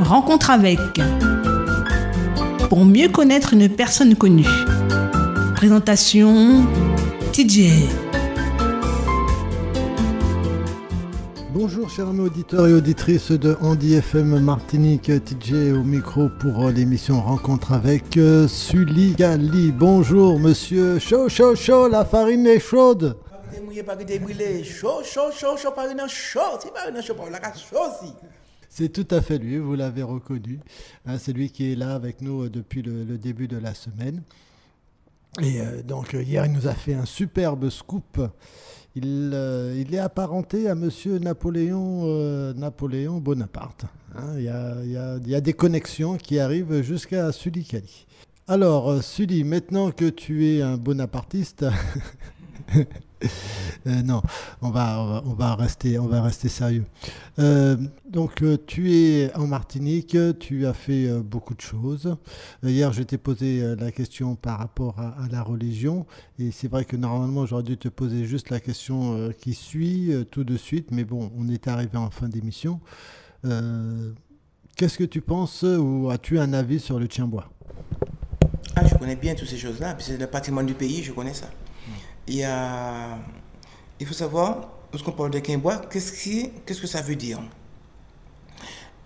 Rencontre avec. Pour mieux connaître une personne connue. Présentation TJ. Bonjour chers amis auditeurs et auditrices de Andy FM Martinique, TJ au micro pour l'émission Rencontre avec euh, Sully Gali. Bonjour monsieur, chaud chaud chaud, la farine est chaude. C'est tout à fait lui, vous l'avez reconnu. Hein, c'est lui qui est là avec nous euh, depuis le, début de la semaine. Et euh, donc euh, hier, il nous a fait un superbe scoop. Il, est apparenté à Monsieur Napoléon, Bonaparte. hein. il, y a, il y a- il y a des connexions qui arrivent jusqu'à Sully Kali. Alors, Sully, maintenant que tu es un bonapartiste, euh, non, on va, on va, rester, on va rester sérieux. Euh, donc, euh, tu es en Martinique, tu as fait beaucoup de choses. Hier, je t'ai posé la question par rapport à, la religion, et c'est vrai que normalement, j'aurais dû te poser juste la question qui suit tout de suite, mais bon, on est arrivé en fin d'émission. Qu'est-ce que tu penses ou as-tu un avis sur le tien-bois Ah, je connais bien toutes ces choses-là, c'est le patrimoine du pays, je connais ça. Il y a... Il faut savoir, lorsqu'on parle de quimbois, qu'est-ce, qui... qu'est-ce que ça veut dire?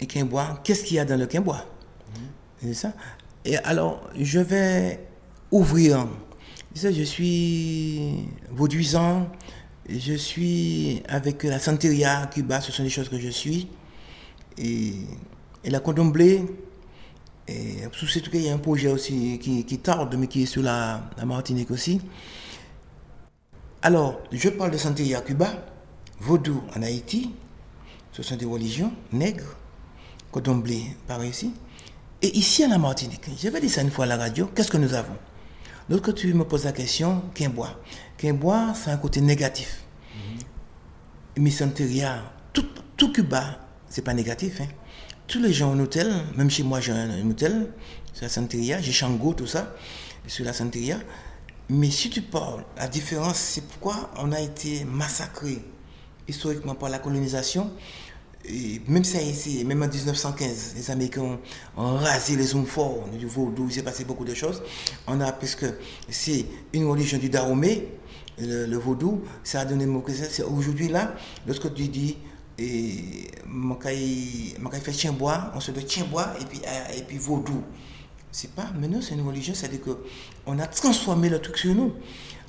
Et quimbois, qu'est-ce qu'il y a dans le quimbois C'est ça Et alors, je vais ouvrir. Je suis vauduisant, je suis avec la Santeria, Cuba, ce sont des choses que je suis. Et, et la condomblé, et sous ce truc, il y a un projet aussi qui, qui tarde, mais qui est sur la, la Martinique aussi. Alors, je parle de Santeria à Cuba, Vaudou en Haïti, ce sont des religions nègres, Codomblé par ici. Et ici à la Martinique, j'avais dit ça une fois à la radio, qu'est-ce que nous avons? Lorsque tu me poses la question, Quimbois. Quimbois, c'est un côté négatif. Mais Santeria, tout, tout Cuba, c'est pas négatif. Hein. Tous les gens en hôtel, même chez moi j'ai un, un hôtel, sur la Santeria, j'ai Chango, tout ça, sur la Santeria. Mais si tu parles, la différence, c'est pourquoi on a été massacré historiquement par la colonisation. Même ça ici, même en 1915, les Américains ont, rasé les hommes forts du vaudou, il s'est passé beaucoup de choses. On a, puisque c'est une religion du Dahomey, le, vaudou, ça a donné mon c'est aujourd'hui là, lorsque tu dis et Makai fait chien bois, on se dit chien bois et puis, et puis vaudou. C'est pas, maintenant c'est une religion, c'est-à-dire qu'on a transformé le truc sur nous.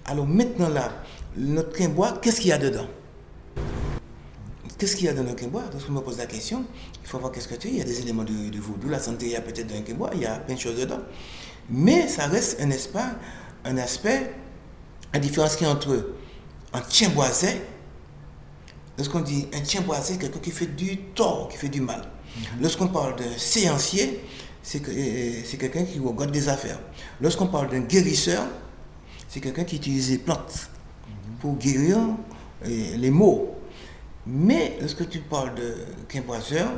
Alors maintenant là, notre quimbois, qu'est-ce qu'il y a dedans? Qu'est-ce qu'il y a dans le quimbois Lorsqu'on me pose la question, il faut voir qu'est-ce que tu Il y a des éléments de, de vaudou, la santé, il y a peut-être dans le quimbois, il y a plein de choses dedans. Mais ça reste un aspect, un aspect, la différence qu'il y a entre un tien boisé, lorsqu'on dit un tien boisé, quelqu'un qui fait du tort, qui fait du mal. Lorsqu'on parle d'un séancier, c'est que- c'est quelqu'un qui regarde des affaires. Lorsqu'on parle d'un guérisseur, c'est quelqu'un qui utilise les plantes pour guérir les maux. Mais lorsque tu parles de quimboiseur,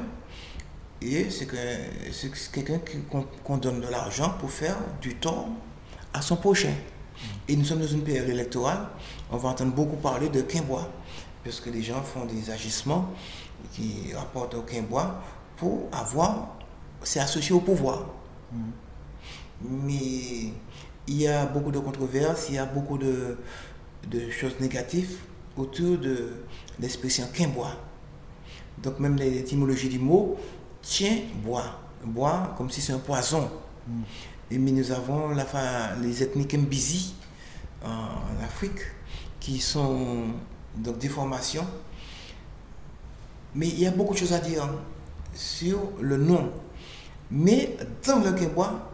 c'est que- quelqu'un qui- qu'on donne de l'argent pour faire du tort à son prochain. Et nous sommes dans une période électorale, on va entendre beaucoup parler de quimbois, parce que les gens font des agissements qui rapportent au quimbois pour avoir, c'est associé au pouvoir. Mais il y a beaucoup de controverses, il y a beaucoup de, de choses négatives autour de l'expression quimbois. Donc même l'étymologie du mot tient bois. Bois comme si c'est un poison. Et mais nous avons la, les ethnies Mbizi en, en Afrique qui sont donc des formations. Mais il y a beaucoup de choses à dire sur le nom. Mais dans le quimbois,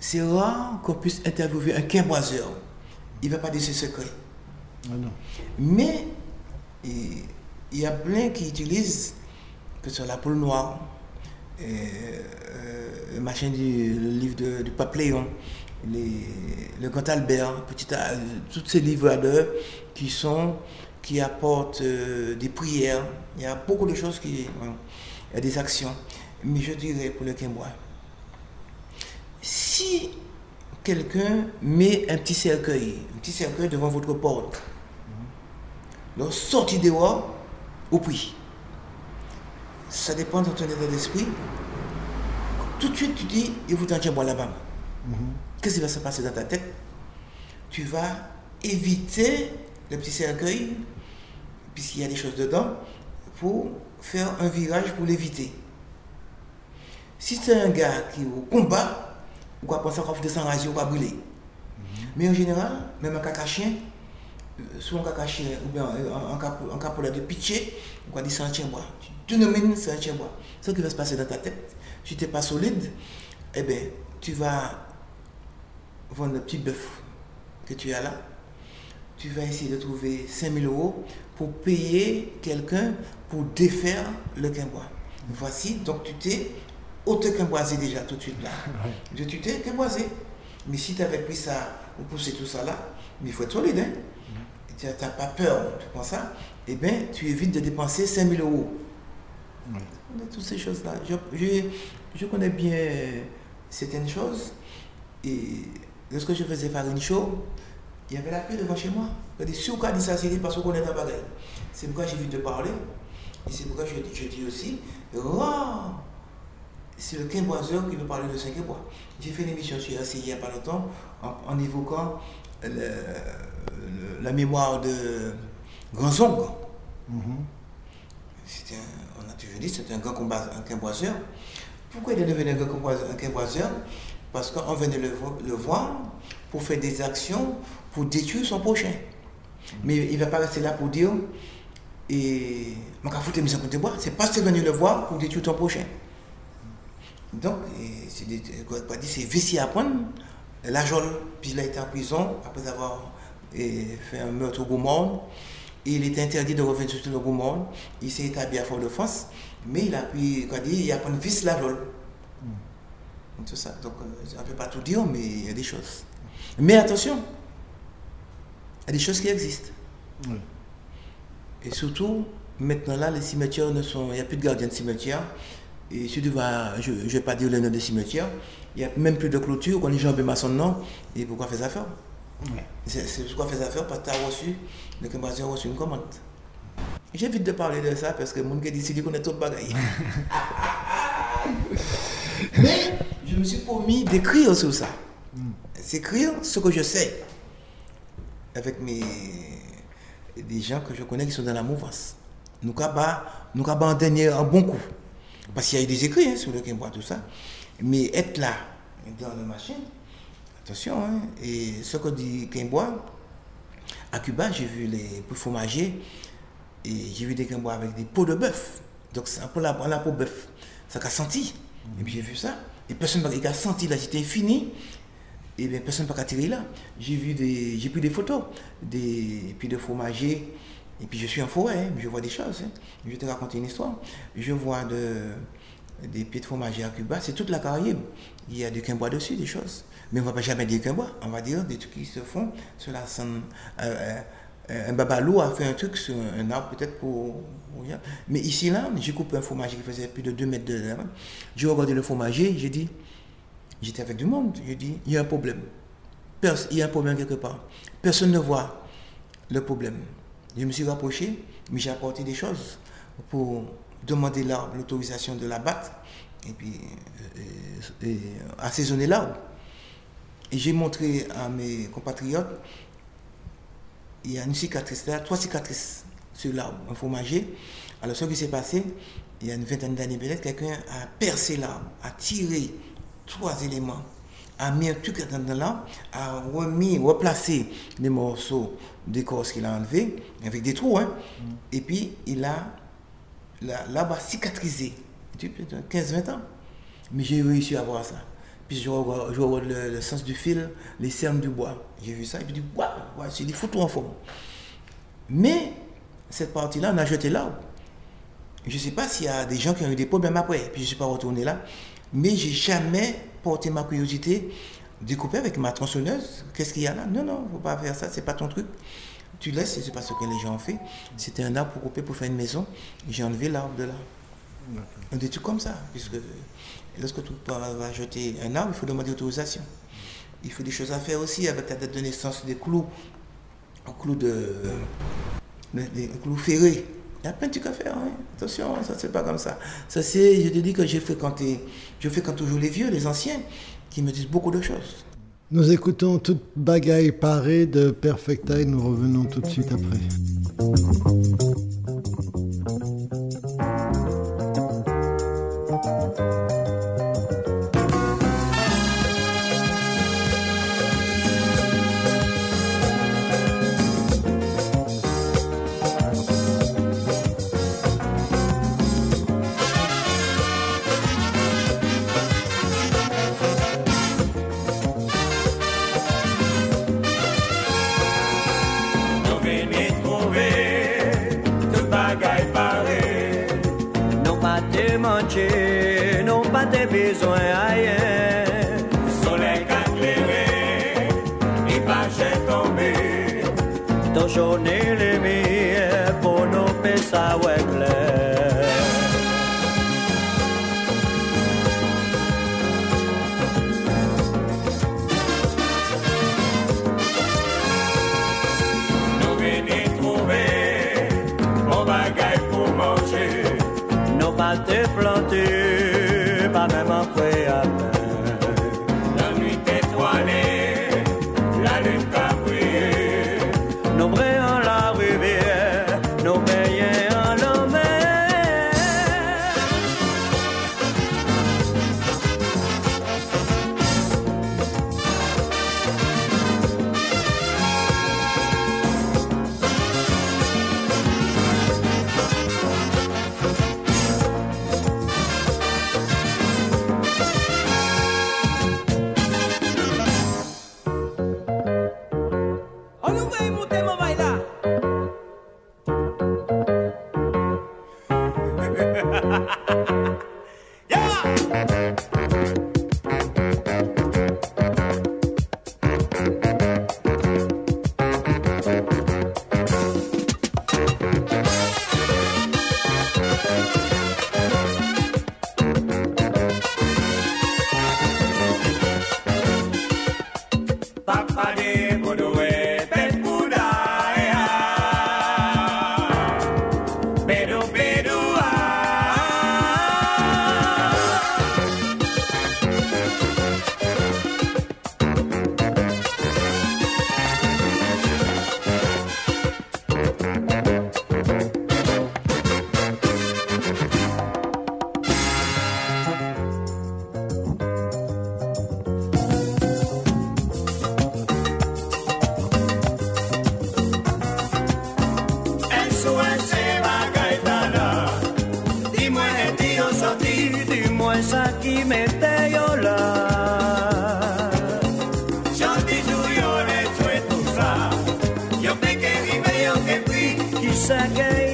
c'est rare qu'on puisse interviewer un quimboiseur. Il ne va pas dire ses secrets. Ah. Mais il y a plein qui utilisent, que ce soit la poule noire, et, euh, le machin du le livre de- du pape Léon, les- le grand Albert, petit, A- tous ces livres de qui sont qui apportent euh, des prières. Il y a beaucoup de choses qui. Il y a des actions. Mais je dirais pour le Quimbois, si quelqu'un met un petit cercueil, un petit cercueil devant votre porte, donc sortez dehors au prix. ça dépend de ton état d'esprit. Tout de suite, tu dis, il vous tiens bois là-bas. Qu'est-ce qui va se passer dans ta tête? Tu vas éviter le petit cercueil, puisqu'il y a des choses dedans, pour faire un virage pour l'éviter. Si c'est un gars qui est au combat, ou va penser qu'on va s'enrager ou va brûler. Mais en général, même un caca chien, euh, soit un caca chien ou bien euh, un capola de pitcher, on va dire c'est un chien bois. Tu nomines c'est un chien bois. Ce qui va se passer dans ta tête, si tu n'es pas solide, eh bien, tu vas vendre le petit bœuf que tu as là. Tu vas essayer de trouver 5000 euros pour payer quelqu'un pour défaire le quimbois. Voici, donc tu t'es auto-quimboisé déjà tout de suite là. Tu t'es quimboisé. Mais si tu avais pris ça, ou poussé tout ça là, mais il faut être solide. Hein? Tu n'as pas peur, tu prends ça, eh bien, tu évites de dépenser 5000 euros. On a toutes ces choses-là. Je, je, connais bien certaines choses. Et lorsque je faisais faire une show, il y avait la paix devant chez moi. Je dis, si on dit ça, c'est parce qu'on est en bagaille. C'est pourquoi j'ai de parler. Et c'est pourquoi je, je dis aussi, oh, c'est le quimboiseur qui veut parler de Saint-Quimbois. J'ai fait une émission sur RCI il n'y a pas longtemps en, évoquant la mémoire de Grand Zong. Mm on a toujours dit que c'était un grand combat, un quimboiseur. Pourquoi il est devenu un grand quimboiseur Parce qu'on venait le, le voir pour faire des actions pour détruire son prochain. Mais il ne va pas rester là pour dire et mon bois, c'est parce que venu le voir pour détruire ton prochain. Donc, c'est vicié à prendre. La Jole, puis il a été en prison après avoir fait un meurtre au Gaumont. Il était interdit de revenir sur le Gaumont. Il s'est établi à Fort-de-France, mais il a pu, quoi dire, il a pris vis la. Tout ça. Donc, on ne peut pas tout dire, mais il y a des choses. Mais attention, il y a des choses qui existent. Et surtout, maintenant là, les cimetières ne sont. Il n'y a plus de gardiens de cimetière. Et si tu vas, je ne vais pas dire le nom des cimetières, il n'y a même plus de clôture, on est jambé maçon non? Et pourquoi faire affaire C'est pourquoi faire affaire parce que tu as reçu, le a reçu une commande. J'évite de parler de ça parce que monde qui décide qu'on est tout bagaille. Mais je me suis promis d'écrire sur ça. C'est écrire ce que je sais avec mes, des gens que je connais qui sont dans la mouvance. Nous avons nous en dernier un bon coup. Parce qu'il y a eu des écrits hein, sur le Kimbois, tout ça. Mais être là, dans la machine, attention, hein, et ce que dit Kimbois, à Cuba, j'ai vu les fromagers et j'ai vu des Kimbois avec des pots de bœuf. Donc c'est un peu la, la peau bœuf. Ça a senti. Et puis j'ai vu ça. Et personne n'a senti là, c'était fini et bien personne n'a tirer là. J'ai vu j'ai pris des photos, des, puis de fromagers, et puis je suis en forêt, hein, je vois des choses. Hein. Je vais te raconter une histoire. Je vois de, des pieds de fromager à Cuba, c'est toute la Caraïbe. Il y a du quimbois dessus, des choses. Mais on ne va pas jamais dire quimbois, on va dire des trucs qui se font sur la. Euh, euh, un babalou a fait un truc sur un arbre peut-être pour, Mais ici, là, j'ai coupé un fromager qui faisait plus de 2 mètres de... J'ai regardé le fromager, j'ai dit, J'étais avec du monde. Je dis, il y a un problème. Il y a un problème quelque part. Personne ne voit le problème. Je me suis rapproché, mais j'ai apporté des choses pour demander l'autorisation de la et puis euh, assaisonner l'arbre. Et j'ai montré à mes compatriotes, il y a une cicatrice là, trois cicatrices sur l'arbre, un fromager. Alors ce qui s'est passé, il y a une vingtaine d'années peut-être, quelqu'un a percé l'arbre, a tiré trois éléments, a mis un truc là, a remis, replacé les morceaux d'écorce qu'il a enlevé avec des trous, hein. et puis il a là-bas cicatrisé, 15-20 ans. Mais j'ai réussi à voir ça. Puis je vois, le, sens du fil, les cernes du bois. J'ai vu ça, et puis je dis, waouh, c'est des photos en forme. Mais cette partie-là, on a jeté là. Je ne sais pas s'il y a des gens qui ont eu des problèmes après, puis je ne suis pas retourné là. Mais j'ai jamais porté ma curiosité, découper avec ma tronçonneuse. Qu'est-ce qu'il y a là? Non, non, faut pas faire ça, c'est pas ton truc. Tu laisses, c'est pas ce que les gens ont fait. C'était un arbre pour couper pour faire une maison. J'ai enlevé l'arbre de là. On dit tout comme ça, puisque lorsque tu vas jeter un arbre, il faut demander autorisation. Il faut des choses à faire aussi avec ta date de naissance, des clous, un de, des clous ferrés. Il y a plein de trucs à faire. Hein. Attention, ça c'est pas comme ça. Ça c'est, je te dis que j'ai fréquenté, je fréquente toujours les vieux, les anciens qui me disent beaucoup de choses. Nous écoutons toute bagaille parée de Perfecta et nous revenons tout de suite après. te prometo. second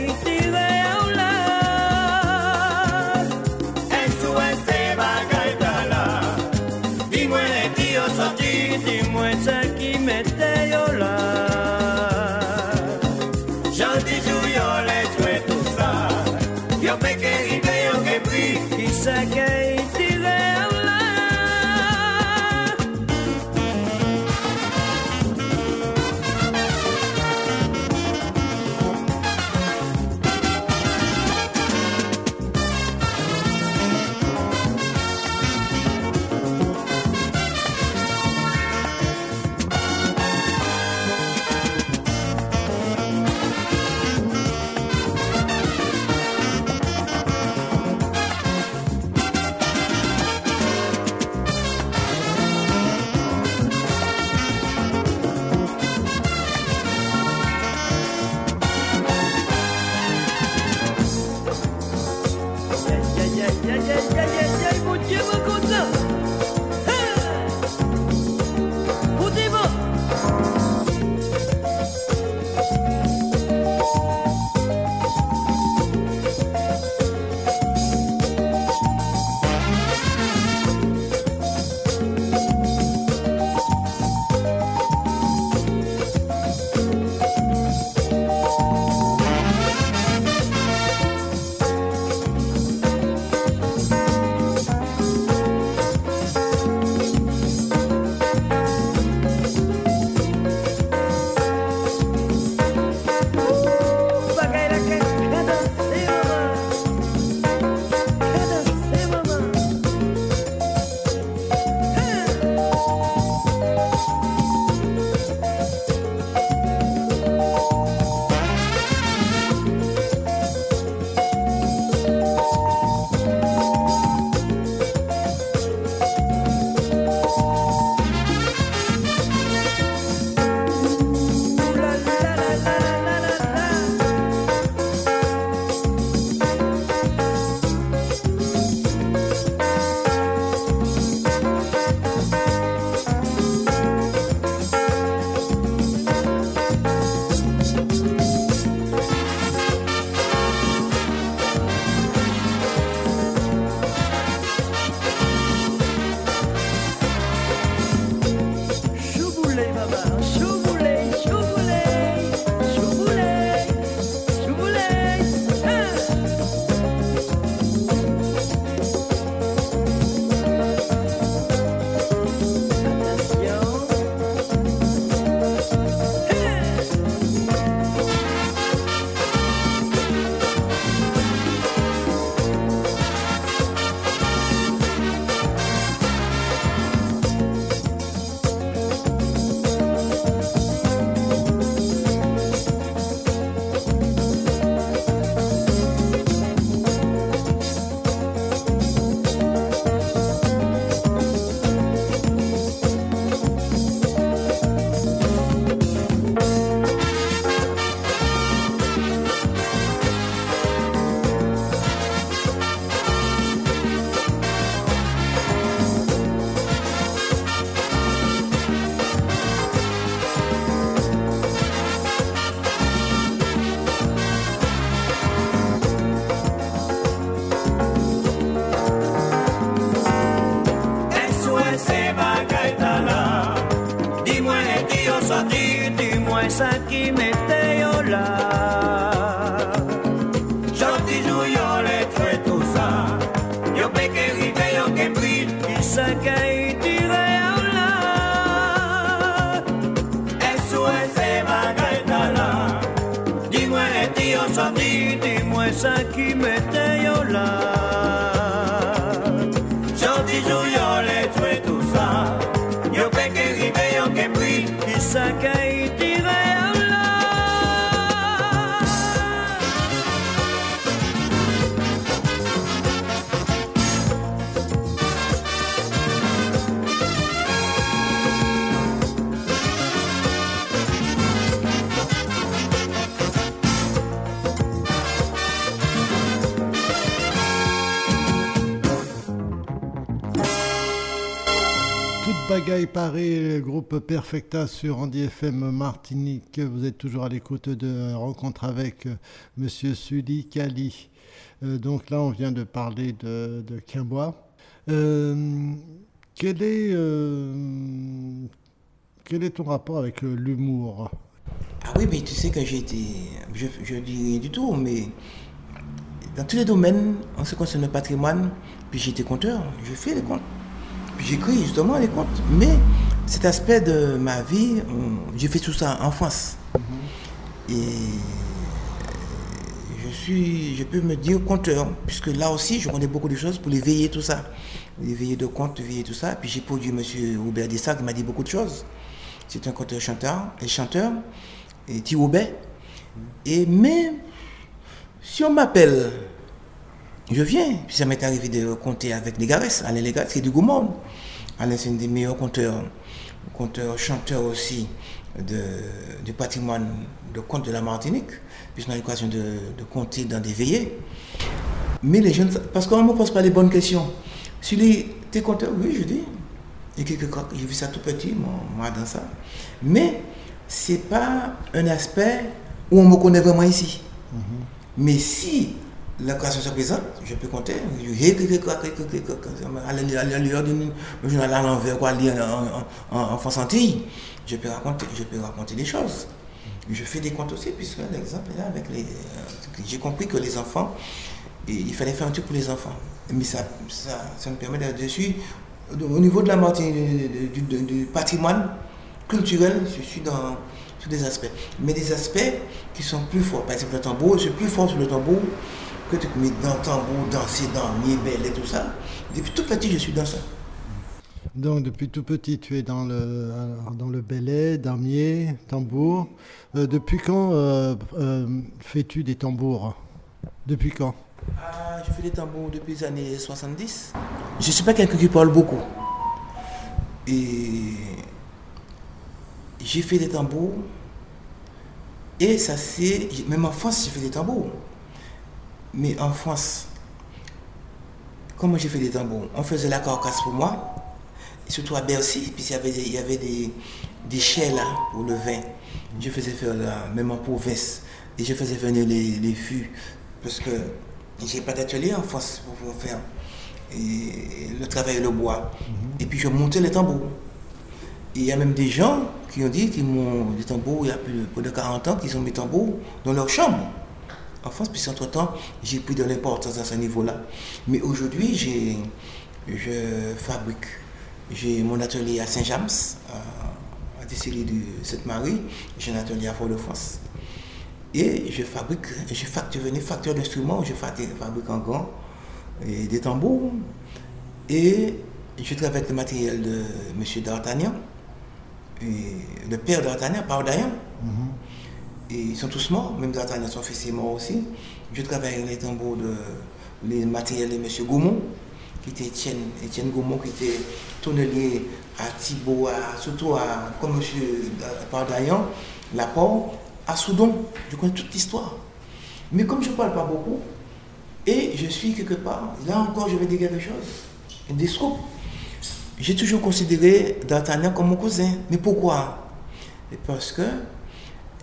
Dis-moi ça qui m'était bagaille parée, le groupe Perfecta sur Andy FM Martinique. Vous êtes toujours à l'écoute de rencontre avec euh, Monsieur Sully Kali. Euh, donc là, on vient de parler de, de Quimbois. Euh, quel, est, ton rapport avec l'humour? Ah oui, mais tu sais que j'ai été. Je, je dis rien du tout, mais dans tous les domaines, en ce qui concerne le patrimoine, puis j'étais conteur, je fais les comptes. J'écris justement les comptes. Mais cet aspect de ma vie, j'ai fait tout ça en France. Et je suis, je peux me dire conteur, puisque là aussi, je connais beaucoup de choses pour les veiller tout ça. Les veiller de comptes, veiller tout ça. Puis j'ai produit M. Robert Dessac qui m'a dit beaucoup de choses. C'est un conteur-chanteur, et chanteur, et Thierry Et même si on m'appelle, je viens. Puis ça m'est arrivé de compter avec Légarès. Alain Légarès, c'est du goût monde. Alain, c'est un des meilleurs conteurs, conteur, chanteur aussi de, du patrimoine de contes de la Martinique, puisqu'on a l'occasion de, de compter dans des veillées. Mais les jeunes, parce qu'on ne me pose pas les bonnes questions. Sur les, tes compteurs, oui, je dis. Et quelques crocs, j'ai vu ça tout petit, moi, moi, dans ça. Mais c'est pas un aspect où on me connaît vraiment ici. Mais si l'occasion se présente, je peux compter. Je à l'heure quoi, en. Je peux raconter, je peux raconter des choses. Je fais des comptes aussi, puisque l'exemple là avec les. euh, J'ai compris que les enfants, il fallait faire un truc pour les enfants. Mais ça, ça, ça me permet d'être dessus. Au niveau de la Martinique, du, du- patrimoine culturel, je suis dans tous des aspects. Mais des aspects qui sont plus forts. Par exemple, le tambour, je suis plus fort sur le tambour que tu mets dans tambour, danser dans Miébel et tout ça. Depuis tout petit, je suis dans ça. Donc depuis tout petit, tu es dans le, alors, dans le belay, damier, tambour. Euh, depuis quand euh, euh, fais-tu des tambours? Depuis quand? Ah, je fais des tambours depuis les années 70. Je ne suis pas quelqu'un qui parle beaucoup. Et j'ai fait des tambours. Et ça c'est... Même en France, j'ai fait des tambours. Mais en France, comment j'ai fait des tambours On faisait la carcasse pour moi. Et surtout à Bercy, puis il y avait des, il y avait des, des chais là pour le vin. Je faisais faire là, même en province. Et je faisais venir les, les fûts. Parce que j'ai pas d'atelier en France pour pouvoir faire et le travail et le bois. Et puis je montais les tambours. Et il y a même des gens qui ont dit qu'ils m'ont des tambours il y a plus de, plus de 40 ans, qu'ils ont mis tambours dans leur chambre. En France, puis entre-temps, j'ai pris de l'importance à ce niveau-là. Mais aujourd'hui, j'ai, je fabrique. J'ai mon atelier à Saint-James, à, à de Sainte-Marie. J'ai un atelier à Fort-de-France. Et je fabrique, je facture, devenais facteur d'instruments, je fabrique, en gants et des tambours. Et je travaille avec le matériel de M. D'Artagnan, le père d'Artagnan, Paul Dayan. Ils sont tous morts, même D'Artagnan, son fils est mort aussi. Je travaille avec les tambours de les matériels de M. Gaumont, qui était Étienne, Gaumont, qui était tonnelier à Thibault, surtout à, comme M. Paul Dayan, l'apport à Soudon. Je connais toute l'histoire. Mais comme je ne parle pas beaucoup, et je suis quelque part, là encore je vais dire quelque chose, des scoops. J'ai toujours considéré D'Artagnan comme mon cousin. Mais pourquoi? Parce que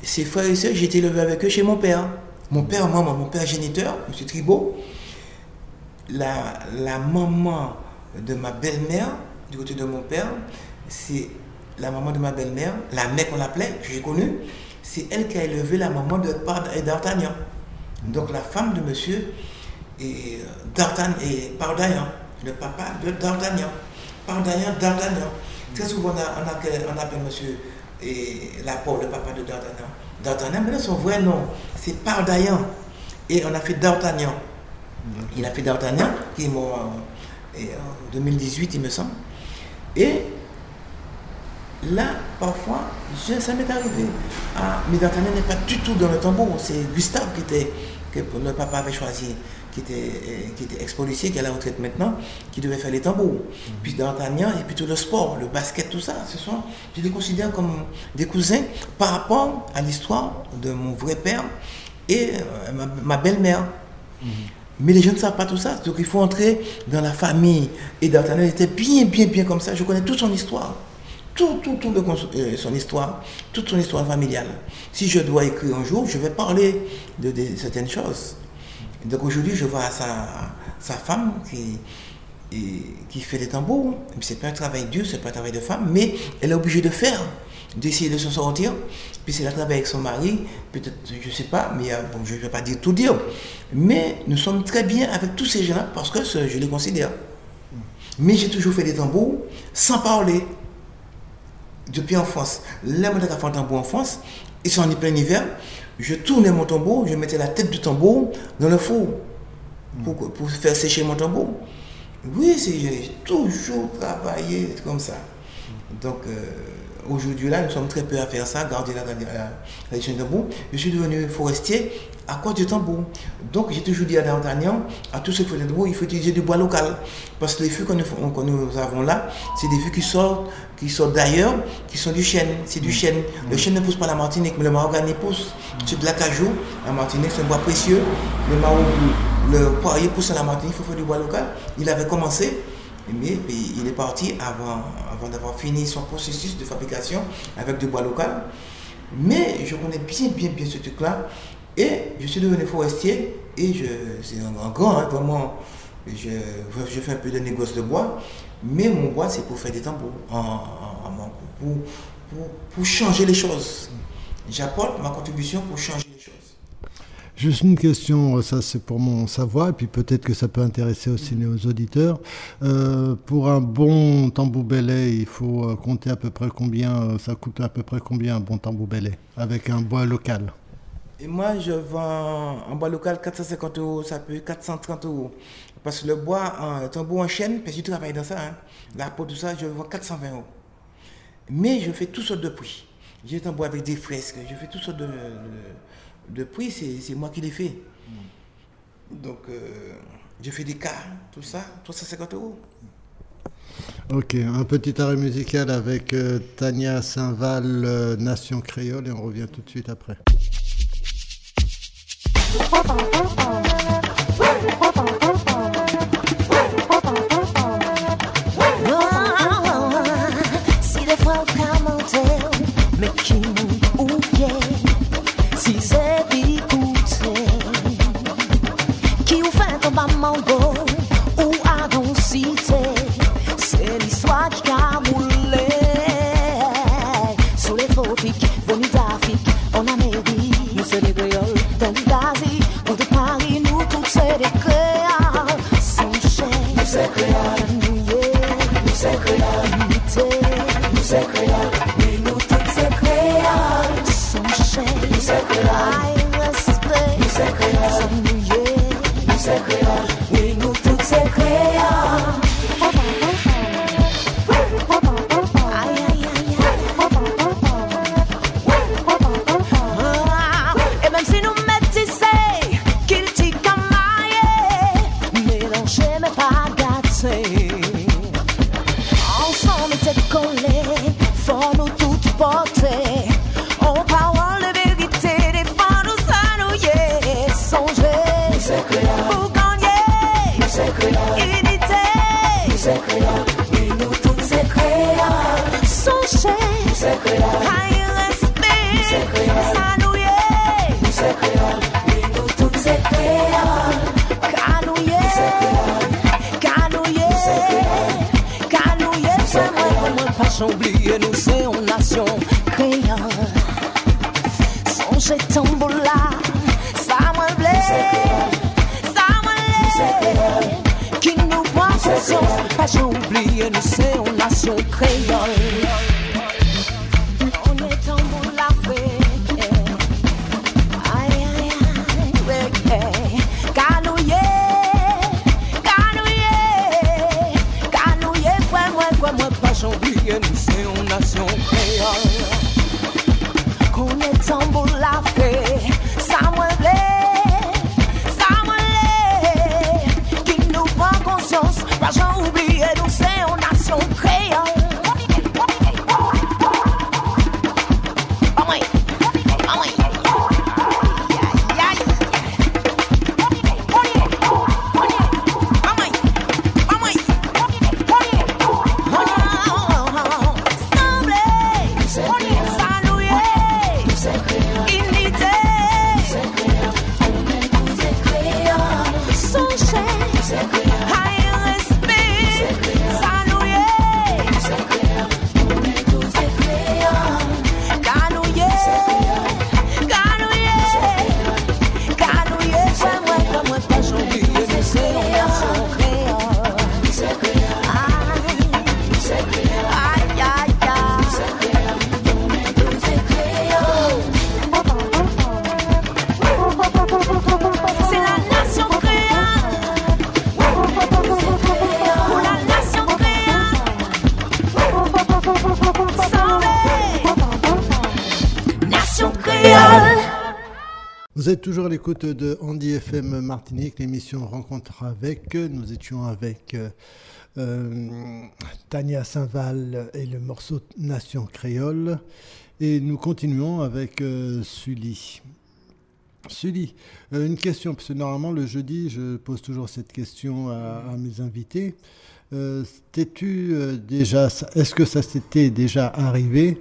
ses frères et sœurs, j'ai été élevé avec eux chez mon père. Mon père, maman, mon père géniteur, M. Tribault, la, la maman de ma belle-mère, du côté de mon père, c'est la maman de ma belle-mère, la mère qu'on l'appelait, que j'ai connue, c'est elle qui a élevé la maman de et d'Artagnan. Donc la femme de monsieur est euh, D'Artagnan et le papa de D'Artagnan. Pardaillan, D'Artagnan. Très souvent, on, a- on a- appelle monsieur et la pauvre, le papa de D'Artagnan. D'Artagnan, mais là, son vrai nom, c'est Pardaillan. Et on a fait D'Artagnan. Il a fait D'Artagnan, qui est mort en, et en 2018, il me semble. Et là, parfois, ça m'est arrivé. Ah, mais D'Artagnan n'est pas du tout dans le tambour. C'est Gustave qui était, que le papa avait choisi, qui était, euh, qui était ex-policier, qui est à la retraite maintenant, qui devait faire les tambours. Puis D'Artagnan et plutôt le sport, le basket, tout ça. Ce sont, je les considère comme des cousins par rapport à l'histoire de mon vrai père et euh, ma, ma belle-mère. Mais les gens ne savent pas tout ça. Donc il faut entrer dans la famille. Et D'Artagnan était bien, bien, bien comme ça. Je connais toute son histoire. Tout, tout, tout le euh, son histoire. Toute son histoire familiale. Si je dois écrire un jour, je vais parler de, de certaines choses. Donc aujourd'hui, je vois sa, femme qui, qui fait des tambours. C'est pas un travail dur, c'est pas un travail de femme, mais elle est obligée de faire, d'essayer de se sortir. Puis c'est la travail avec son mari, peut-être, je sais pas, mais euh, bon, je ne vais pas dire tout dire. Mais nous sommes très bien avec tous ces gens-là parce que je les considère. Mais j'ai toujours fait des tambours sans parler. Depuis enfance. Là, moi, j'ai fait un tambour en France, et c'est en plein hiver, je tournais mon tambour, je mettais la tête du tambour dans le four pour, pour faire sécher mon tambour. Oui, j'ai toujours travaillé comme ça. Donc, euh, aujourd'hui, là, nous sommes très peu à faire ça, garder la, tradition du tambour. Je suis devenu forestier à cause du tambour. Donc, j'ai toujours dit à D'Artagnan, à tous ceux qui font du tambour, il faut utiliser du bois local. Parce que les fûts que nous, nous avons là, c'est des fûts qui sortent, qui sortent d'ailleurs, qui sont du chêne. C'est du chêne. Le chêne ne pousse pas la Martinique, mais le mahogany pousse. C'est de l'acajou. La Martinique, c'est un bois précieux. Le, mahogany, le poirier pousse à la Martinique, il faut faire du bois local. Il avait commencé, mais il est parti avant, avant d'avoir fini son processus de fabrication avec du bois local. Mais je connais bien, bien, bien ce truc-là. Et je suis devenu forestier. Et je, c'est un, un grand, hein, vraiment. Je, je fais un peu de négoce de bois. Mais mon bois, c'est pour faire des tambours. En, en- en pour, pour, pour changer les choses. J'apporte ma contribution pour changer les choses. Juste une question, ça c'est pour mon savoir, et puis peut-être que ça peut intéresser aussi nos auditeurs. Euh, pour un bon tambour belay, il faut euh, compter à peu près combien, euh, ça coûte à peu près combien un bon tambour belay, avec un bois local? Et moi, je vends en bois local 450 euros, ça peut être 430 euros. Parce que le bois, en, le tambour en chêne, parce que je travaille dans ça, hein, la peau, tout ça, je vends 420 euros. Mais je fais toutes sortes de prix. J'ai un tambour avec des fresques, je fais toutes sortes de, de, de prix, c'est c'est moi qui les fais. Donc, euh, je fais des cas, tout ça, 350 euros. Ok, un petit arrêt musical avec euh, Tania Saint-Val, euh, Nation Créole, et on revient tout de suite après. Nous l'écoute de Andy FM Martinique, l'émission Rencontre avec. Nous étions avec euh, euh, Tania Saint-Val et le morceau Nation Créole. Et nous continuons avec euh, Sully. Sully, une question, parce que normalement le jeudi, je pose toujours cette question à, mes invités. Euh, déjà, est-ce que ça s'était déjà arrivé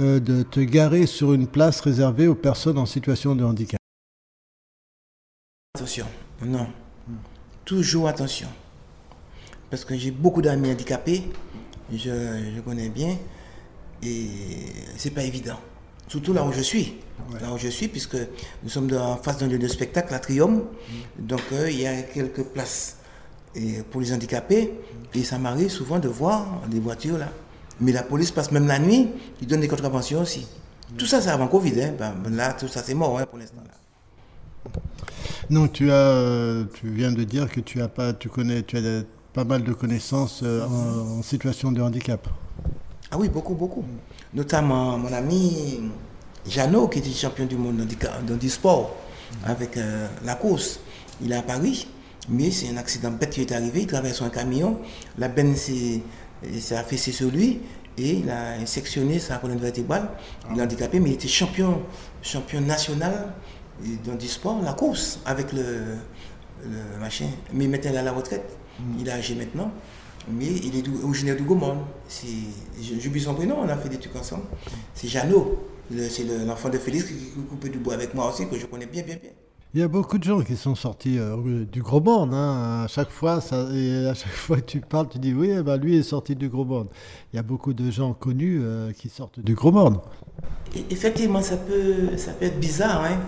de te garer sur une place réservée aux personnes en situation de handicap? Attention, non. Toujours attention. Parce que j'ai beaucoup d'amis handicapés, je, je connais bien, et c'est pas évident. Surtout là où je suis. Là où je suis, puisque nous sommes en face d'un lieu de spectacle, à Trium. Donc euh, il y a quelques places et pour les handicapés. Et ça m'arrive souvent de voir des voitures là. Mais la police passe même la nuit, ils donnent des contraventions aussi. Tout ça, c'est avant Covid. Hein. Ben, ben là, tout ça, c'est mort hein, pour l'instant. là. Non, tu as, euh, tu viens de dire que tu as pas, tu connais, tu as pas mal de connaissances euh, en, situation de handicap. Ah oui, beaucoup, beaucoup. Notamment mon ami Jeannot, qui était champion du monde dans du, sport, avec euh, la course. Il est à Paris, mais c'est un accident bête qui est arrivé. Il traverse un camion, la benne s'est affaissée sur lui et il a sectionné sa colonne vertébrale. Il est handicapé, mais il était champion, champion national dans du sport, la course, avec le, le machin. Mais maintenant, il est à la retraite. Il est âgé maintenant. Mais il est originaire du Gaumont. J'oublie son prénom, on a fait des trucs ensemble. C'est Jeannot. Le- C'est le- l'enfant de Félix qui qui coupait du bois avec moi aussi, que je connais bien, bien, bien. Il y a beaucoup de gens qui sont sortis euh, du gros monde. hein. À chaque fois, ça, et à chaque fois que tu parles, tu dis oui, eh ben, lui est sorti du gros monde. Il y a beaucoup de gens connus euh, qui sortent du gros monde. Effectivement, ça peut, ça peut être bizarre. Hein?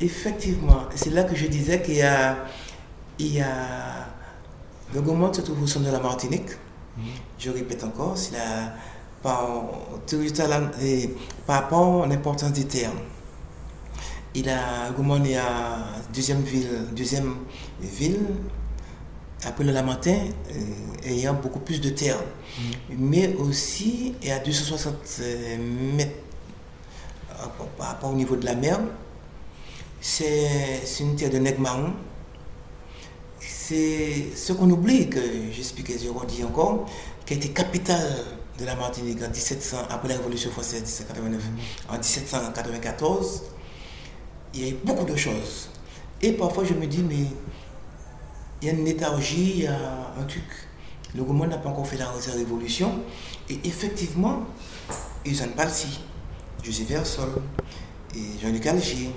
Effectivement, c'est là que je disais qu'il y a, il y a le Gaumont se trouve au centre de la Martinique. Je répète encore, c'est la, par, par rapport à l'importance des terres. Il a, Gaumont est la deuxième ville, deuxième ville après le Lamentin, euh, ayant beaucoup plus de terres. Mais aussi, est à 260 mètres euh, par rapport au niveau de la mer. C'est une terre de nègre marron. C'est ce qu'on oublie, que j'expliquais, je redis encore, qui a été capitale de la Martinique en 1700, après la Révolution française 1789, en 1794. Il y a eu beaucoup de choses. Et parfois, je me dis, mais il y a une léthargie, il y a un truc. Le gouvernement n'a pas encore fait la révolution. Et effectivement, Usain Palsy, José Versol, et Jean-Luc Algier,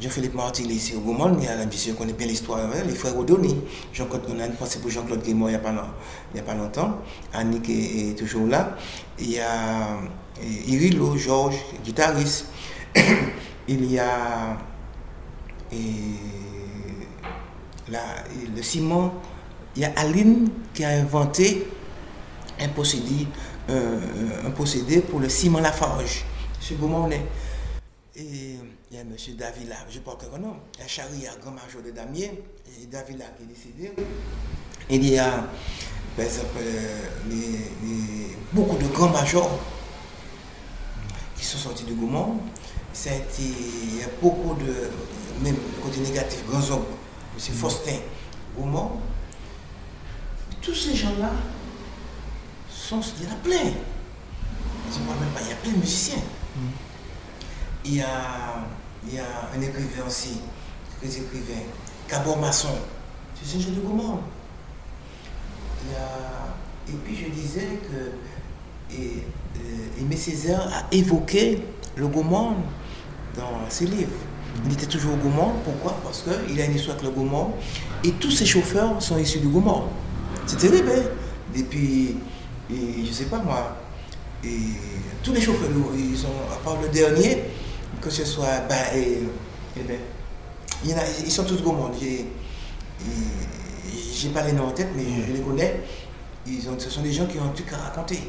Jean-Philippe Martin, ici au Gaumont, il y a l'ambition, on connaît bien l'histoire, hein, les frères Odoni. Jean-Claude, on pour Jean-Claude est mort il n'y a, pas longtemps. Annick est, est toujours là. Il y a et Irilo, Georges, guitariste. il y a le ciment. Il y a Aline qui a inventé un procédé, euh, pour le ciment Lafarge sur Beaumonet. Et il y a M. Davila, je porte un nom, il y a Charia, grand major de Damier, et Davila qui est décédé. Il y a, par exemple, euh, les- les- beaucoup de grands majors qui sont sortis de Gaumont. Ça a été, il y a beaucoup de, même le côté négatif, grands hommes, M. Faustin, Gaumont. Tous ces gens-là, sont, il y en a plein. Je ne parle même pas, il y a plein de musiciens. Il y a, il y a un écrivain aussi, des écrivains, Cabot Masson, c'est un jeu de. Il y a- Et puis je disais que euh, Aimé Césaire a évoqué le Gaumont dans ses livres. Il était toujours au Gaumont, pourquoi? Parce qu'il a une histoire avec le Gaumont et tous ses chauffeurs sont issus du Gaumont. C'est terrible, hein? Et, je sais pas moi, et tous les chauffeurs, ils sont, à part le dernier, que ce soit, bah, et, et ben, ils sont tous Gaumont. J'ai pas les noms en tête, mais je, les connais. Ils ont, ce sont des gens qui ont un truc à raconter.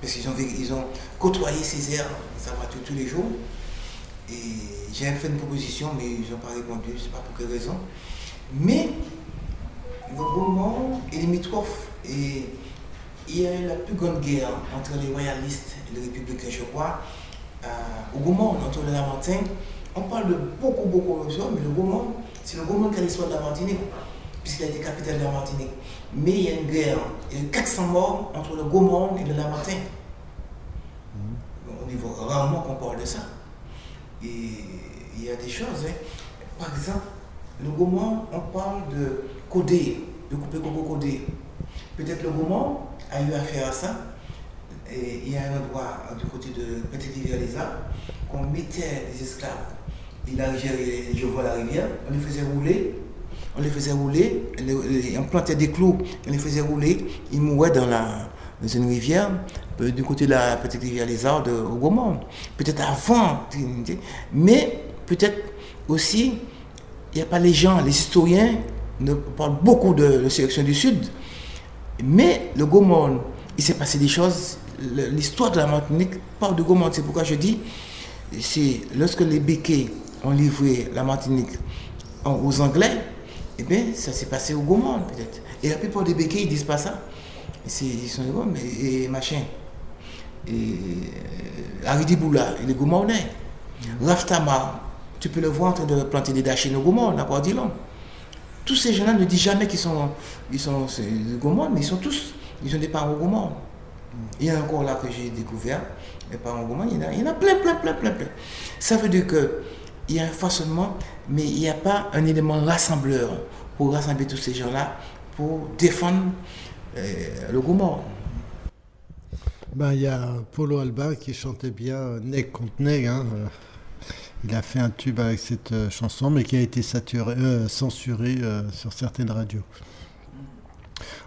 Parce qu'ils ont, ils ont côtoyé Césaire, sa voiture tous les jours. Et j'ai fait une proposition, mais ils n'ont pas répondu, je ne sais pas pour quelle raison. Mais le Gaumont est limitrophe. Et il y a eu la plus grande guerre entre les royalistes et les républicains, je crois, au Gaumont, entre le Lamantin. On parle de beaucoup, beaucoup de choses, mais le Gaumont, c'est le Gaumont qui a l'histoire de la Martinique, puisqu'il a été capitaine de la Martinique. Mais il y a une guerre, il y a eu 400 morts entre le Gaumont et le Lamantin. On y voit rarement qu'on parle de ça. Et il y a des choses, hein. par exemple, le Gaumont, on parle de coder, de couper coco codé. Peut-être le Gaumont a eu affaire à ça. Il y a un endroit euh, du côté de Petite rivière qu'on mettait des esclaves. Il arrivait, je vois la rivière, on les faisait rouler, on les faisait rouler, on plantait des clous, on les faisait rouler, ils mouraient dans, la, dans une rivière, euh, du côté de la Petite rivière les Arts de, au Gaumont. Peut-être avant, mais peut-être aussi, il n'y a pas les gens, les historiens ne parlent beaucoup de la sélection du Sud, mais le Gaumont, il s'est passé des choses. L'histoire de la Martinique parle de Gaumont. C'est pourquoi je dis, c'est lorsque les béquets ont livré la Martinique aux Anglais, eh bien, ça s'est passé au Gaumont, peut-être. Et la plupart des béquets, ils disent pas ça. Ils sont les mais et machin. Et euh, Boula, il est. Raftama, tu peux le voir en train de planter des dachines au Gaumont, la Cordillon. Tous ces gens-là ne disent jamais qu'ils sont, ils sont Gaumont, mais ils sont tous, ils ont des parents au Gaumont. Il y a encore là que j'ai découvert, il y, en a, il y en a plein, plein, plein, plein, plein. Ça veut dire qu'il y a un façonnement, mais il n'y a pas un élément rassembleur pour rassembler tous ces gens-là, pour défendre euh, le Gaumont. Ben, il y a Polo Albin qui chantait bien Neg contre Neg. hein, Il a fait un tube avec cette euh, chanson, mais qui a été euh, censuré euh, sur certaines radios.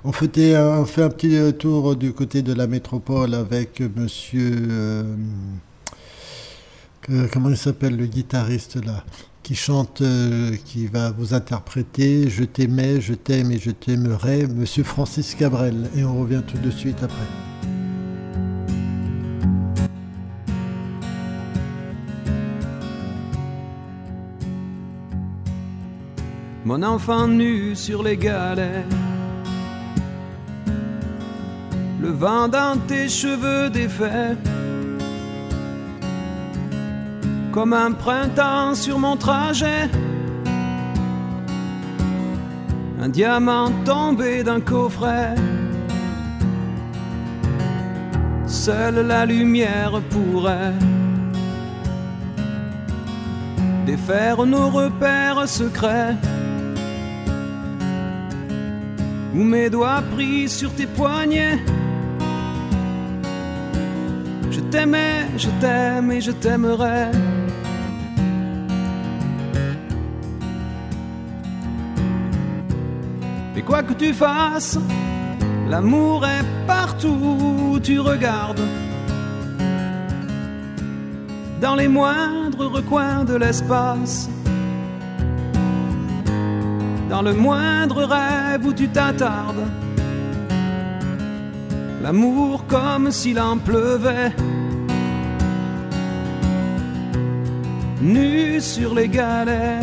On, fait un petit euh, tour du côté de la métropole avec monsieur. euh, que- comment il s'appelle le guitariste là qui chante, euh, qui va vous interpréter Je t'aimais, je t'aime et je t'aimerai, monsieur Francis Cabrel. Et on revient tout de suite après. Mon enfant nu sur les galets. Le vent dans tes cheveux défaits. Comme un printemps sur mon trajet. Un diamant tombé d'un coffret. Seule la lumière pourrait défaire nos repères secrets. Où mes doigts pris sur tes poignets. T'aimais, je t'aime et je t'aimerai. Et quoi que tu fasses, l'amour est partout où tu regardes. dans les moindres recoins de l'espace, dans le moindre rêve où tu t'attardes. L'amour comme s'il en pleuvait, nu sur les galets.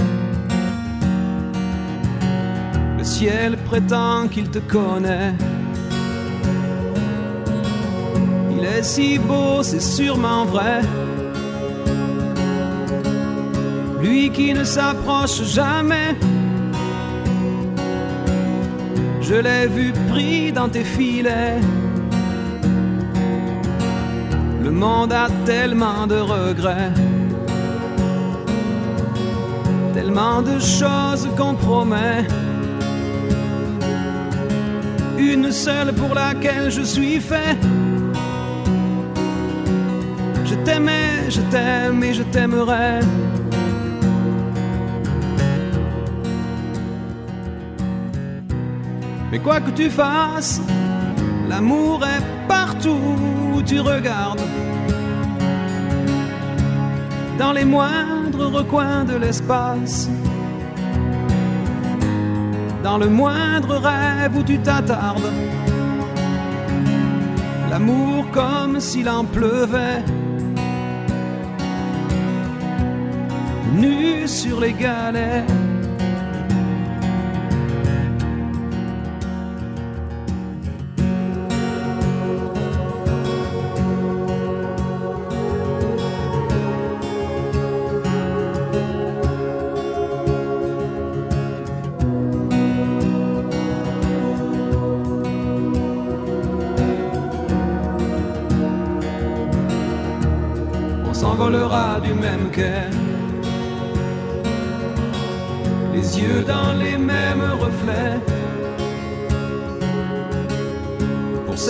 Le ciel prétend qu'il te connaît. Il est si beau, c'est sûrement vrai. Lui qui ne s'approche jamais. Je l'ai vu pris dans tes filets. Le monde a tellement de regrets, tellement de choses qu'on promet. Une seule pour laquelle je suis fait. Je t'aimais, je t'aime et je t'aimerai. Mais quoi que tu fasses, l'amour est partout où tu regardes. Dans les moindres recoins de l'espace. Dans le moindre rêve où tu t'attardes. L'amour comme s'il en pleuvait. Nu sur les galets.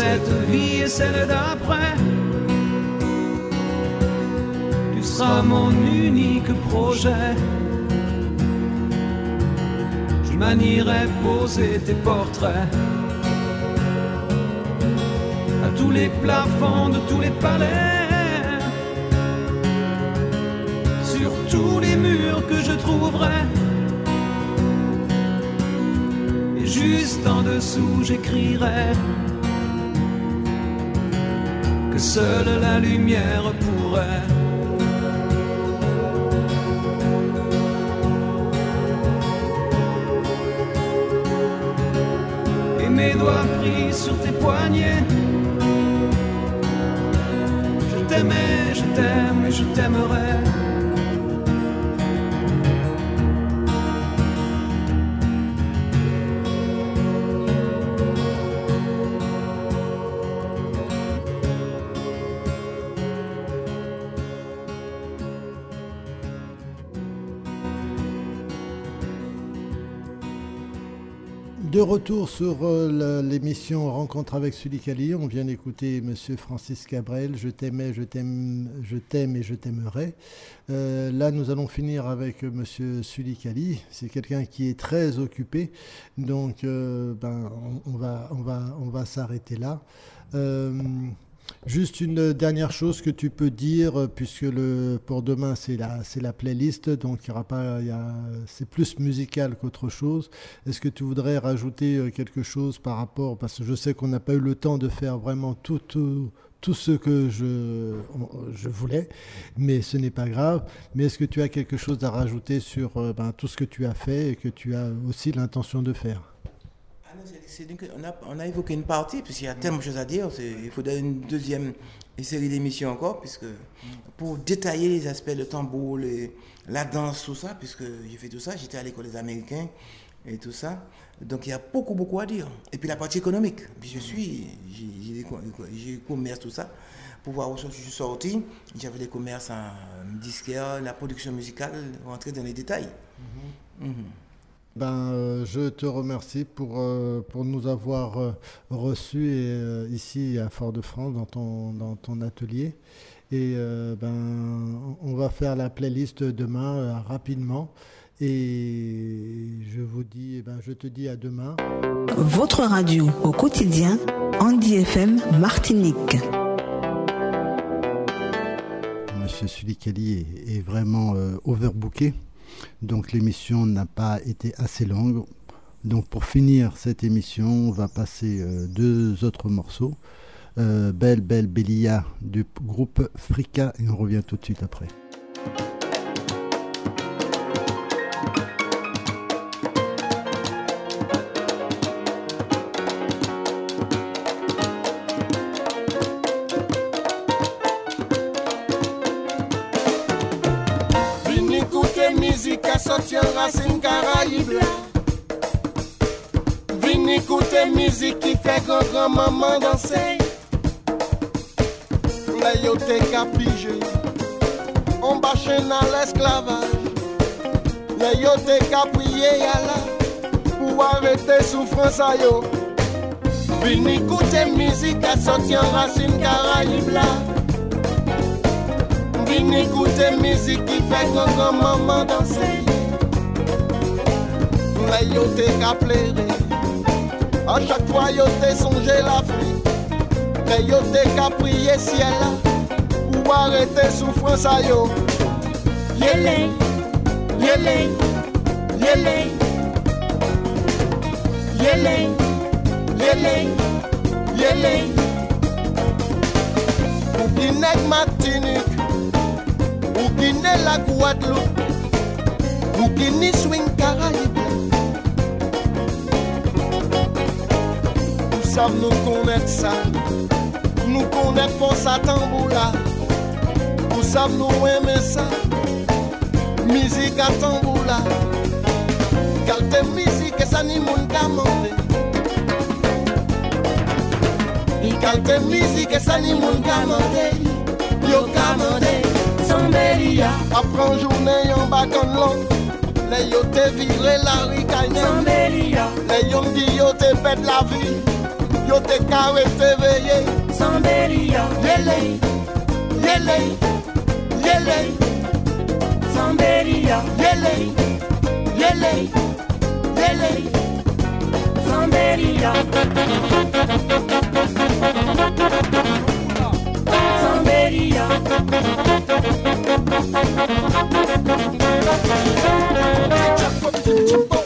Cette vie et celle d'après, tu seras mon unique projet. Je manierai poser tes portraits à tous les plafonds de tous les palais. sur tous les murs que je trouverai. Et juste en dessous, j'écrirai seule la lumière pourrait. Et mes doigts pris sur tes poignets. Je t'aimais, je t'aime et je t'aimerai. Retour sur euh, l'émission Rencontre avec Sully Kali, on vient d'écouter Monsieur Francis Cabrel, Je t'aimais, je t'aime, je t'aime et je t'aimerai. Euh, là, nous allons finir avec euh, Monsieur Sully Kali. C'est quelqu'un qui est très occupé, donc ben, on va, on va, on va s'arrêter là. Juste une dernière chose que tu peux dire, euh, puisque le, pour demain c'est la, c'est la playlist, donc c'est plus musical qu'autre chose. Est-ce que tu voudrais rajouter euh, quelque chose par rapport, parce que je sais qu'on n'a pas eu le temps de faire vraiment tout, tout, tout ce que je, je voulais, mais ce n'est pas grave. Mais est-ce que tu as quelque chose à rajouter sur euh, ben, tout ce que tu as fait et que tu as aussi l'intention de faire Ah non, c'est- c'est donc- on, a, on a évoqué une partie, puisqu'il y a tellement de choses à dire. Il faudrait une deuxième série d'émissions encore, puisque pour détailler les aspects, le tambour, les- la danse, tout ça, puisque j'ai fait tout ça, j'étais à l'école des Américains et tout ça. Donc il y a beaucoup, beaucoup à dire. Et puis la partie économique. Puis je suis, j'ai- eu commerce, tout ça. Pour voir où je suis sorti, j'avais des commerces en disquaire, la production musicale, rentrer dans les détails. Mhm. Ben, euh, je te remercie pour, euh, pour nous avoir euh, reçus ici à Fort-de-France dans ton, dans ton atelier. Et ben, on va faire la playlist demain rapidement. Et je vous dis, eh ben, je te dis à demain. Votre radio au quotidien, Andy FM Martinique. Monsieur Sulikali est, est vraiment overbooké. Donc l'émission n'a pas été assez longue. Donc pour finir cette émission, on va passer euh, deux autres morceaux. Euh, Belle Belle Belia du groupe Frika et on revient tout de suite après. Sortir racine Caraïbe là. Vin écouter musique qui fait grand grand maman danser. Là yo te on bâche dans l'esclavage. Là yo caprié ya là, pour arrêter souffrance à yo. Vin écouter musique à sortir racine Caraïbe là. Vin écouter musique qui fait grand grand maman danser. Là yo te ka plaire. À chaque fois yo te songé l'Afrique. Là yo te ka prier ciel là. Pour arrêter souffrance à yo. Yele, yele, yele. Yele, yele, yele. Ou nèg Martinique. Ou n'est la Guadeloupe Ou swing Caraïbe Nous savons nous connaître ça. Nous connaître force à tamboula Nous savons nous aimer ça. Musique à tamboula Calte musique et ça ni moun ka mande Calte musique et ça ni moun ka mande Yo ka mande Sambelia Apprend journée en bacan long Les yo te la ricagna Sambelia Les yo dit yo te pète la vie Yo te carré te veillé Sambelia Yele Yele Yele. Sambelia Yele Yele Yele. Sambelia Sambelia En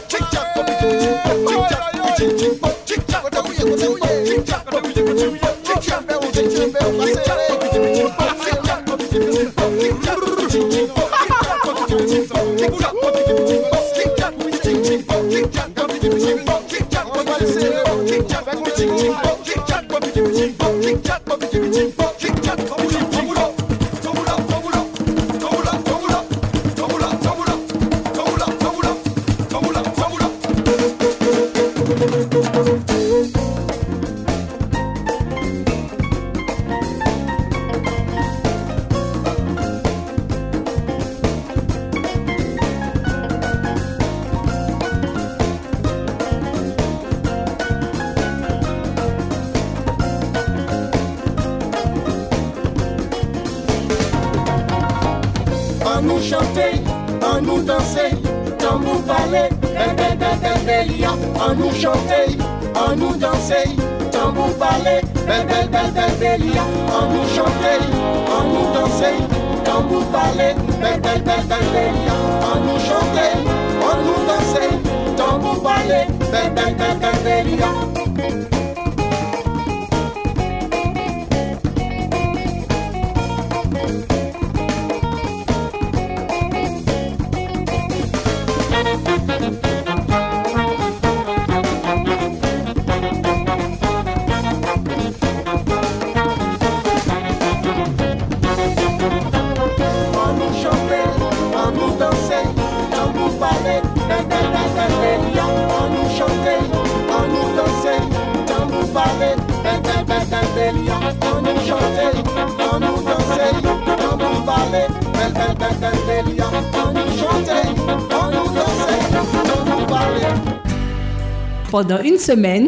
Pendant une semaine,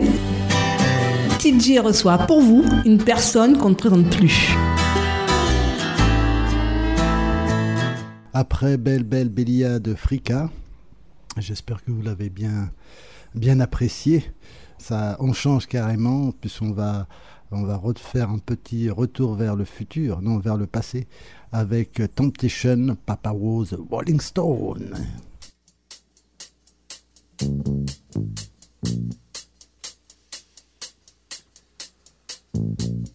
TJ reçoit pour vous une personne qu'on ne présente plus. Après Belle Belle Bélia de Frika, j'espère que vous l'avez bien, bien apprécié. Ça, on change carrément, puisqu'on va, on va refaire un petit retour vers le futur, non vers le passé, avec Temptation Papa Rose Rolling Stone. Thank you.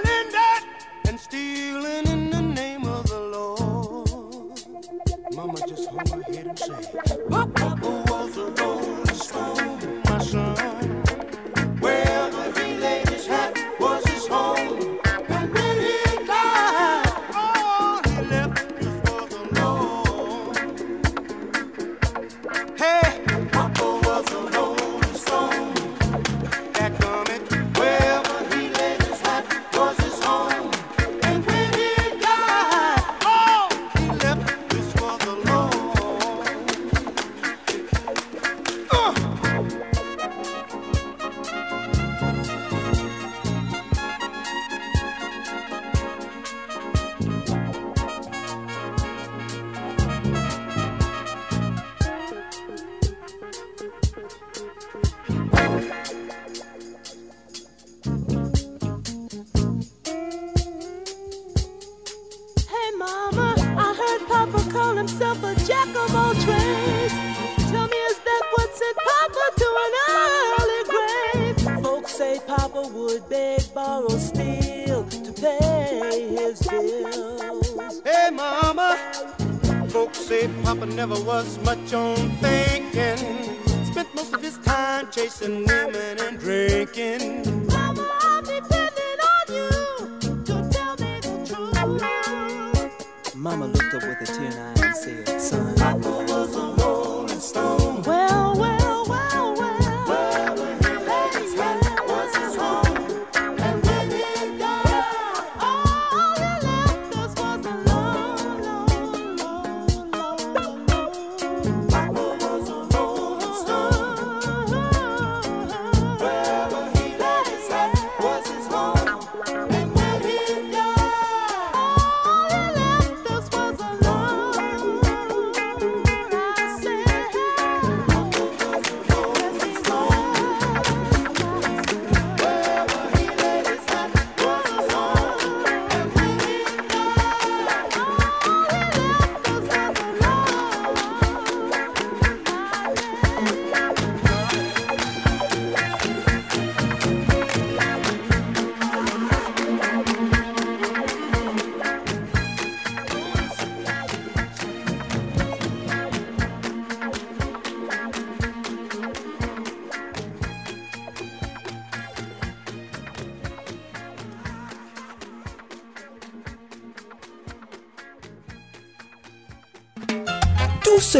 would beg, borrow, steal to pay his bills. Hey, mama, folks say Papa never was much on thinking. Spent most of his time chasing women and drinking.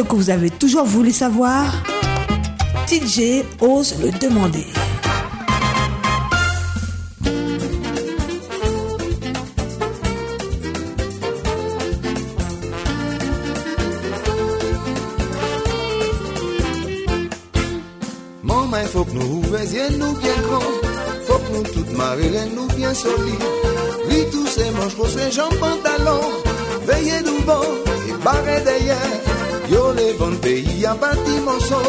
Que vous avez toujours voulu savoir, TJ ose le demander. Maman, faut que nous ouvrions nous bien grands. Faut que nous toutes marions nous bien solides. Lui, tous ses manches, ses jambes, pantalons. Veillez devant et barrez derrière. Yo, les bons pays, y'a bâtiment son.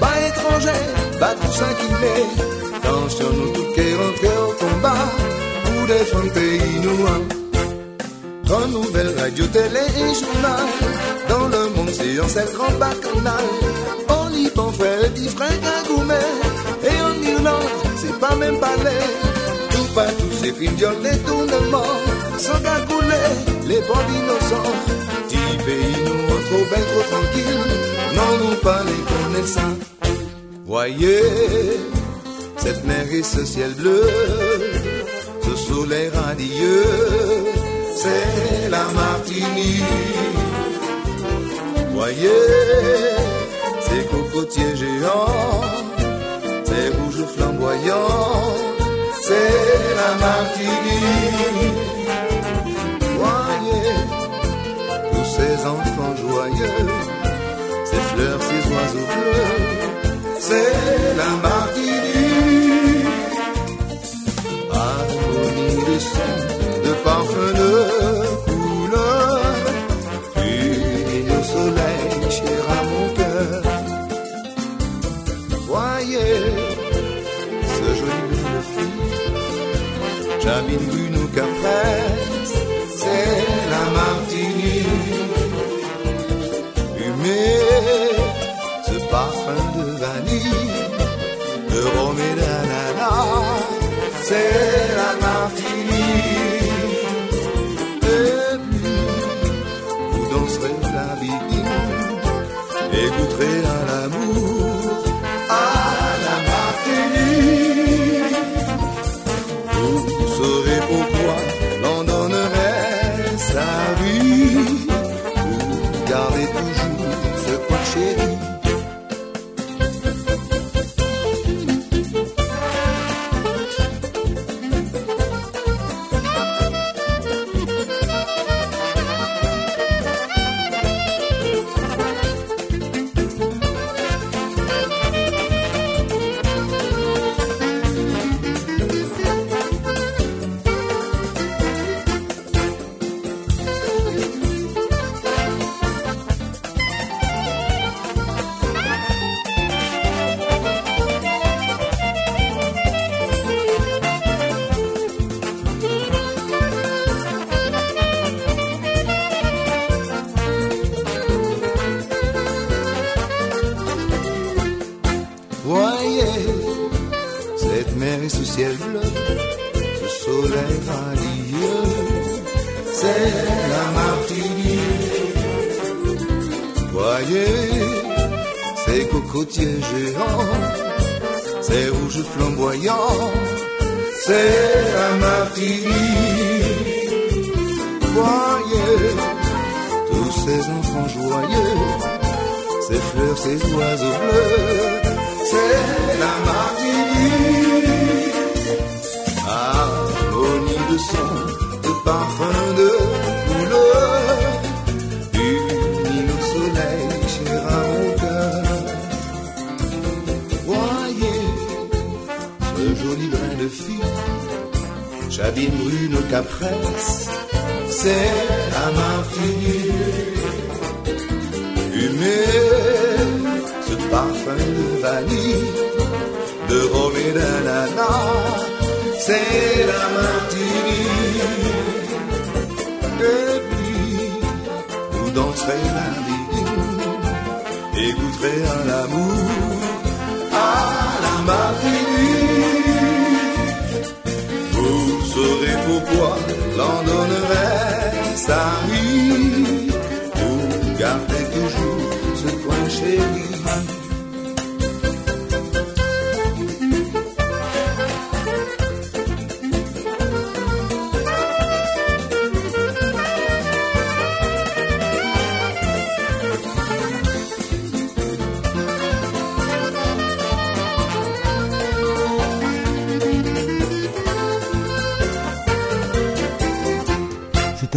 Bas étranger, bas tout ça qu'il est. Attention, nous toutes qui rentrer au combat. Pour défendre pays, nous, hein. Dans nouvelles radio, télé et journal Dans le monde, c'est un seul grand bacchanal En Liban, frère, dit frère Gagoumet Et en Irlande, c'est pas même palais Tout partout, c'est crimes, viol, détournement Sans gagouler, les bandes innocents Petit pays, nous, on trop bien, trop tranquille Non, nous pas les connaissants Voyez, cette mer et ce ciel bleu Ce soleil radieux c'est la Martinique. Voyez, ces cocotiers géants, ces rouges flamboyants, c'est la Martinique. Voyez, tous ces enfants ces fleurs, ces oiseaux bleus, c'est la Martinique. Harmonie de son, de parfum de couleur, une au soleil, cher à mon cœur. Voyez ce joli belle fille, j'habite rue nous de d'ananas, c'est la Martinique. Chabine brune capresse, c'est la Martinique. Humé, ce parfum de vanille, de rhum et d'ananas, c'est la Martinique. Et puis, vous danserez la et goûterez à l'amour à la Martinique. Pourquoi l'on donnerait sa vie pour garder toujours ce coin chéri.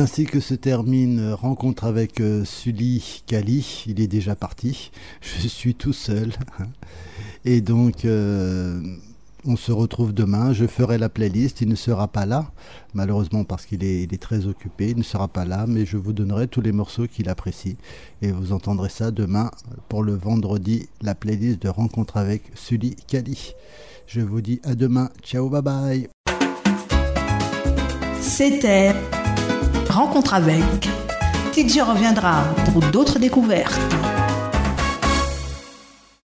Ainsi que se termine euh, Rencontre avec euh, Sully Kali. Il est déjà parti. Je suis tout seul. Et donc, euh, on se retrouve demain. Je ferai la playlist. Il ne sera pas là, malheureusement parce qu'il est, est très occupé. Il ne sera pas là, mais je vous donnerai tous les morceaux qu'il apprécie. Et vous entendrez ça demain pour le vendredi, la playlist de Rencontre avec Sully Kali. Je vous dis à demain. Ciao, bye bye. C'était Rencontre avec. TJ reviendra pour d'autres découvertes.